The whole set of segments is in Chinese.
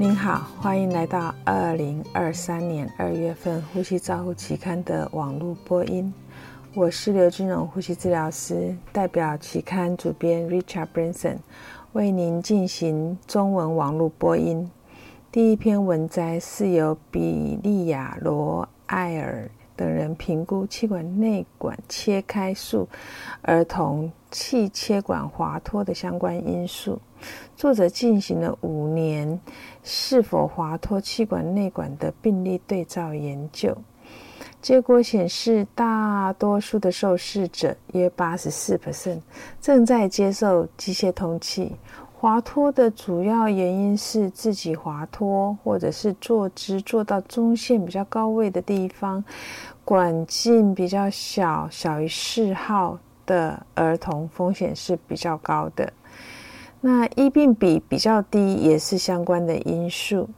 您好，欢迎来到二零二三年二月份《呼吸照护期刊》的网络播音。我是刘金荣呼吸治疗师，代表期刊主编 Richard Branson 为您进行中文网络播音。第一篇文摘是由比利亚罗埃尔等人评估气管内管切开术儿童气切管滑脱的相关因素。作者进行了五年是否滑脱气管内管的病例对照研究，结果显示，大多数的受试者约八十四 percent 正在接受机械通气。滑脱的主要原因是自己滑脱，或者是坐姿坐到中线比较高位的地方，管径比较小，小于四号的儿童风险是比较高的。那医病比比较低，也是相关的因素。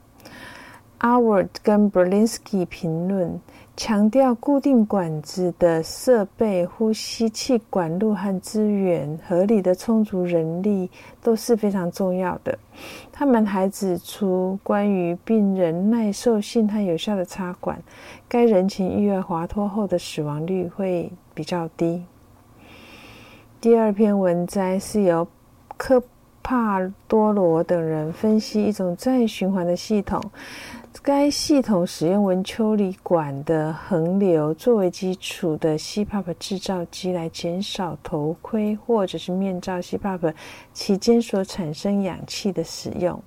阿沃尔跟 Berlinski 评论强调，固定管子的设备、呼吸器管路和资源、合理的充足人力都是非常重要的。他们还指出，关于病人耐受性和有效的插管，该人群意外滑脱后的死亡率会比较低。第二篇文摘是由科。帕多罗等人分析一种再循环的系统，该系统使用文丘里管的横流作为基础的 CPAP 制造机来减少头盔或者是面罩 CPAP 期间所产生氧气的使用。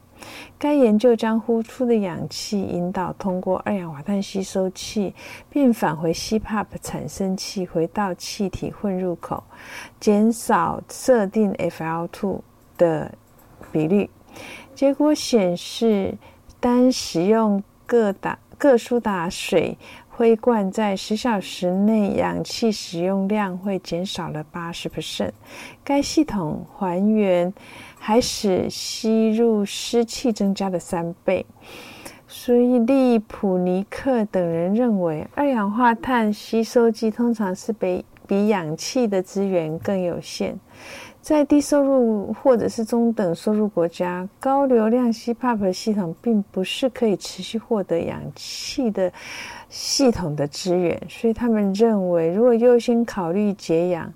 该研究将呼出的氧气引导通过二氧化碳吸收器，并返回吸泡产生器回到气体混入口，减少设定 FL2。的比率，结果显示，单使用各打各苏打水灰罐，在十小时内氧气使用量会减少了八十 percent。该系统还原还使吸入湿气增加了三倍。所以利普尼克等人认为，二氧化碳吸收机通常是比比氧气的资源更有限。在低收入或者是中等收入国家，高流量 CPAP 系统并不是可以持续获得氧气的系统的资源，所以他们认为，如果优先考虑解氧，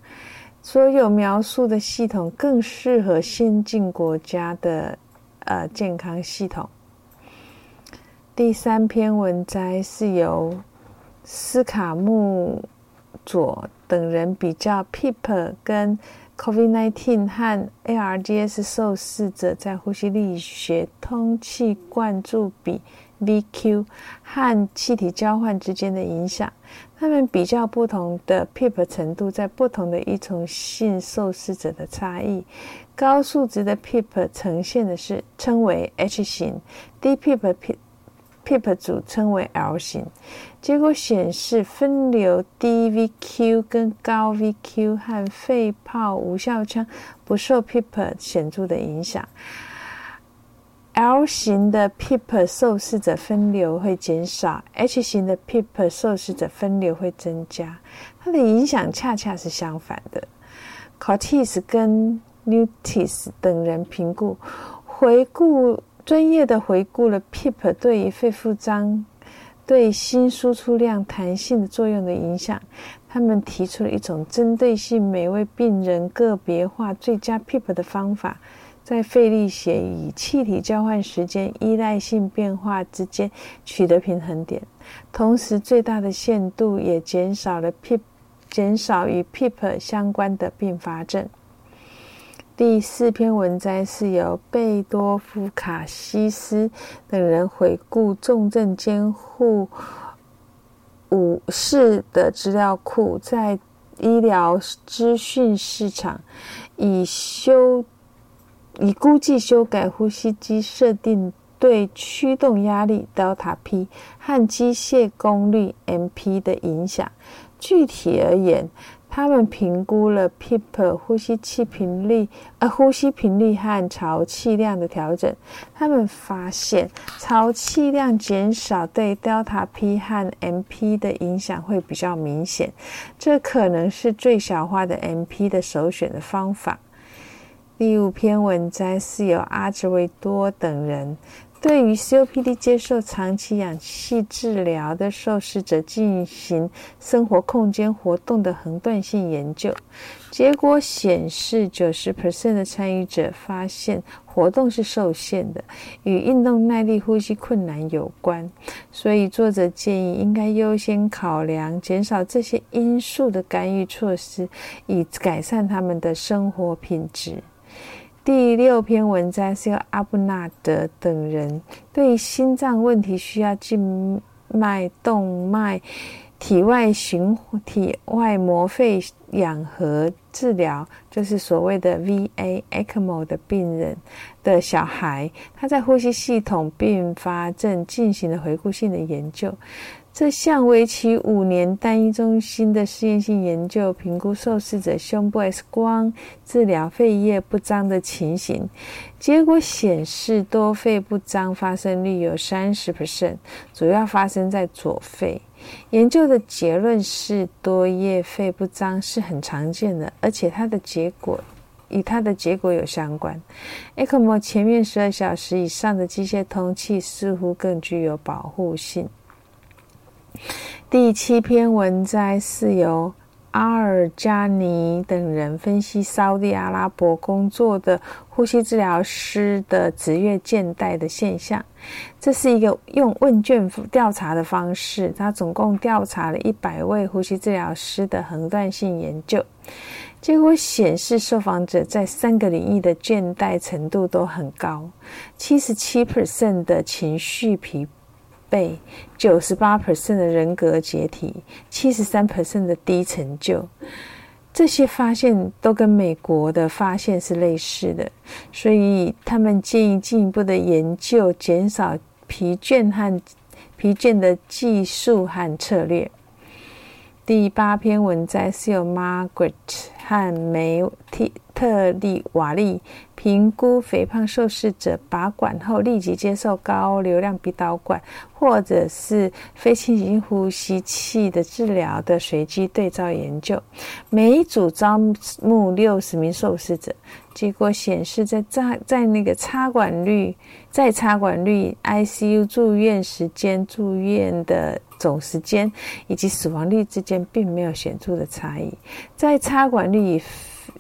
所有描述的系统更适合先进国家的呃健康系统。第三篇文摘是由斯卡穆佐等人比较 PEEP 跟。COVID-19 和 ARDS 受试者在呼吸力学通气灌注比 VQ 和气体交换之间的影响。他们比较不同的 PIP 程度在不同的依从性受试者的差异。高数值的 PIP 呈现的是称为 H 型，低 PEEP PEEP 组称为 L 型。结果显示，分流低 VQ 跟高 VQ 和肺泡无效腔不受 PIP 显著的影响。L 型的 PEEP 受试者分流会减少，H 型的 PEEP 受试者分流会增加。它的影响恰恰是相反的。Cortis 跟 Nutis 等人评估回顾专业的回顾了 PEEP 对于肺复张。对新输出量弹性的作用的影响，他们提出了一种针对性、每位病人个别化、最佳 PEEP 的方法，在肺力学与气体交换时间依赖性变化之间取得平衡点，同时最大的限度也减少了 PEEP 减少与 p 相关的并发症。第四篇文摘是由贝多夫卡西斯等人回顾重症监护五室的资料库，在医疗资讯市场以修以估计修改呼吸机设定对驱动压力 delta p 和机械功率 MP 的影响。具体而言。他们评估了 PEEP 呼吸器频率、呃呼吸频率和潮气量的调整。他们发现潮气量减少对 Delta P 和 MP 的影响会比较明显。这可能是最小化的 MP 的首选的方法。第五篇文摘是由阿兹维多等人对于 COPD 接受长期氧气治疗的受试者进行生活空间活动的横断性研究，结果显示，九十 percent 的参与者发现活动是受限的，与运动耐力、呼吸困难有关。所以，作者建议应该优先考量减少这些因素的干预措施，以改善他们的生活品质。第六篇文章是由阿布纳德等人对心脏问题需要静脉动脉体外循体外膜肺氧合治疗，就是所谓的 VA ECMO 的病人的小孩，他在呼吸系统并发症进行了回顾性的研究。这项为期五年、单一中心的试验性研究，评估受试者胸部 X 光治疗肺叶不张的情形。结果显示，多肺不张发生率有三十 percent，主要发生在左肺。研究的结论是，多叶肺不张是很常见的，而且它的结果与它的结果有相关。ECMO 前面十二小时以上的机械通气似乎更具有保护性。第七篇文摘是由阿尔加尼等人分析沙地阿拉伯工作的呼吸治疗师的职业倦怠的现象。这是一个用问卷调查的方式，他总共调查了一百位呼吸治疗师的横断性研究，结果显示受访者在三个领域的倦怠程度都很高，七十七 percent 的情绪疲。被九十八 percent 的人格解体，七十三 percent 的低成就，这些发现都跟美国的发现是类似的，所以他们建议进一步的研究，减少疲倦和疲倦的技术和策略。第八篇文摘是由 Margaret 和梅蒂。特利瓦利评估肥胖受试者拔管后立即接受高流量鼻导管或者是非侵袭性呼吸器的治疗的随机对照研究。每一组招募六十名受试者，结果显示，在在在那个插管率、在插管率、ICU 住院时间、住院的总时间以及死亡率之间并没有显著的差异。在插管率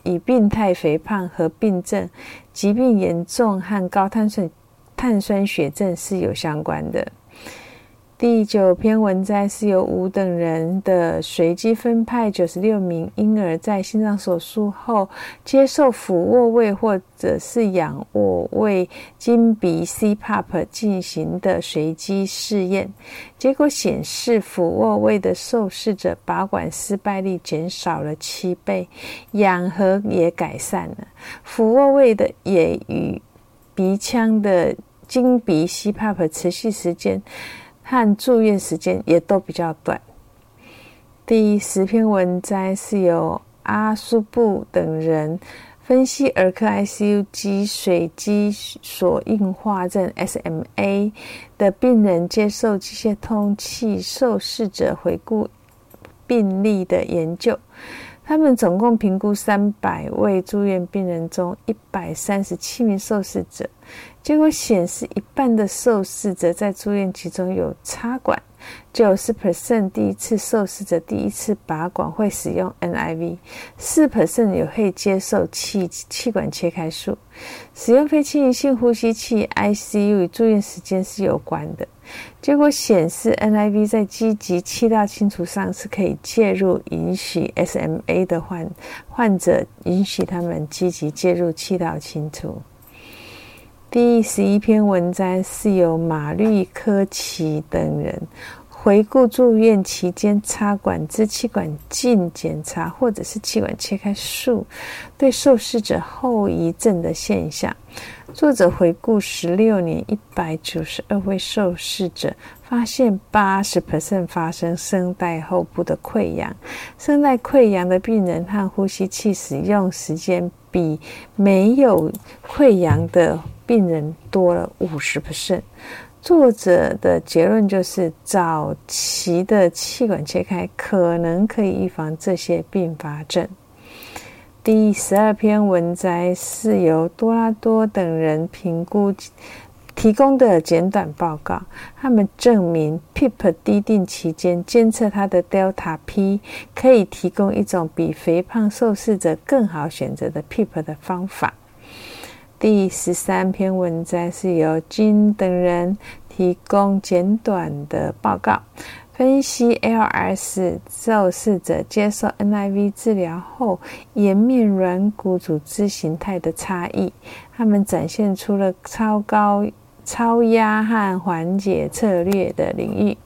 与病态肥胖和病症、疾病严重和高碳酸碳酸血症是有相关的。第九篇文摘是由五等人的随机分派九十六名婴儿在心脏手术后接受俯卧位或者是仰卧位经鼻 CPAP 进行的随机试验，结果显示俯卧位的受试者拔管失败率减少了七倍，氧合也改善了。俯卧位的也与鼻腔的经鼻 CPAP 持续时间。和住院时间也都比较短。第十篇文摘是由阿苏布等人分析儿科 ICU 积水肌锁硬化症 （SMA） 的病人接受机械通气受试者回顾病例的研究。他们总共评估三百位住院病人中一百三十七名受试者。结果显示，一半的受试者在住院期中有插管，九十 percent 第一次受试者第一次拔管会使用 NIV，四 percent 有会接受气气管切开术。使用非侵入性呼吸器 ICU 与住院时间是有关的。结果显示，NIV 在积极气道清除上是可以介入，允许 SMA 的患患者允许他们积极介入气道清除。第十一篇文章是由马律科奇等人回顾住院期间插管、支气管镜检查或者是气管切开术对受试者后遗症的现象。作者回顾十六年一百九十二位受试者，发现八十 percent 发生声带后部的溃疡。声带溃疡的病人和呼吸器使用时间比没有溃疡的。病人多了五十 percent。作者的结论就是，早期的气管切开可能可以预防这些并发症。第十二篇文摘是由多拉多等人评估提供的简短报告，他们证明 PIP 滴定期间监测它的 Delta P 可以提供一种比肥胖受试者更好选择的 PIP 的方法。第十三篇文章是由金等人提供简短的报告，分析 LS 受试者接受 NIV 治疗后颜面软骨组织形态的差异。他们展现出了超高、超压和缓解策略的领域。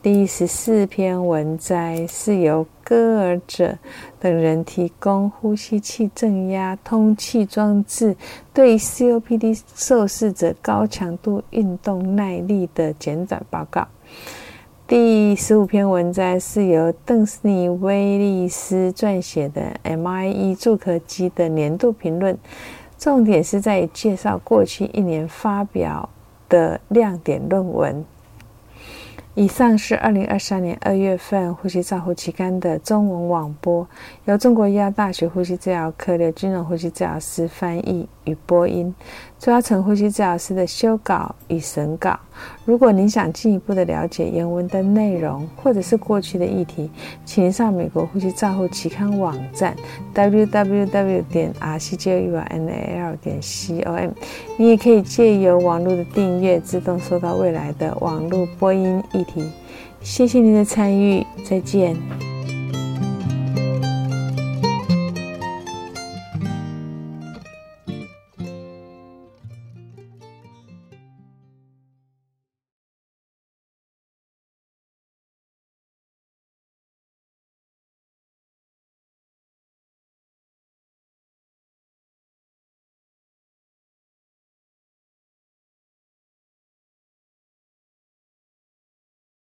第十四篇文摘是由戈尔者等人提供呼吸器正压通气装置对 COPD 受试者高强度运动耐力的简短报告。第十五篇文摘是由邓斯尼威利斯撰写的 MIE 助咳机的年度评论，重点是在介绍过去一年发表的亮点论文。以上是二零二三年二月份《呼吸照护期刊》的中文网播，由中国医药大学呼吸治疗科的军人呼吸治疗师翻译与播音，朱要成呼吸治疗师的修稿与审稿。如果您想进一步的了解原文的内容，或者是过去的议题，请上美国呼吸照护期刊网站 www 点 r c j u n a l 点 c o m。你也可以借由网络的订阅，自动收到未来的网络播音议题。谢谢您的参与，再见。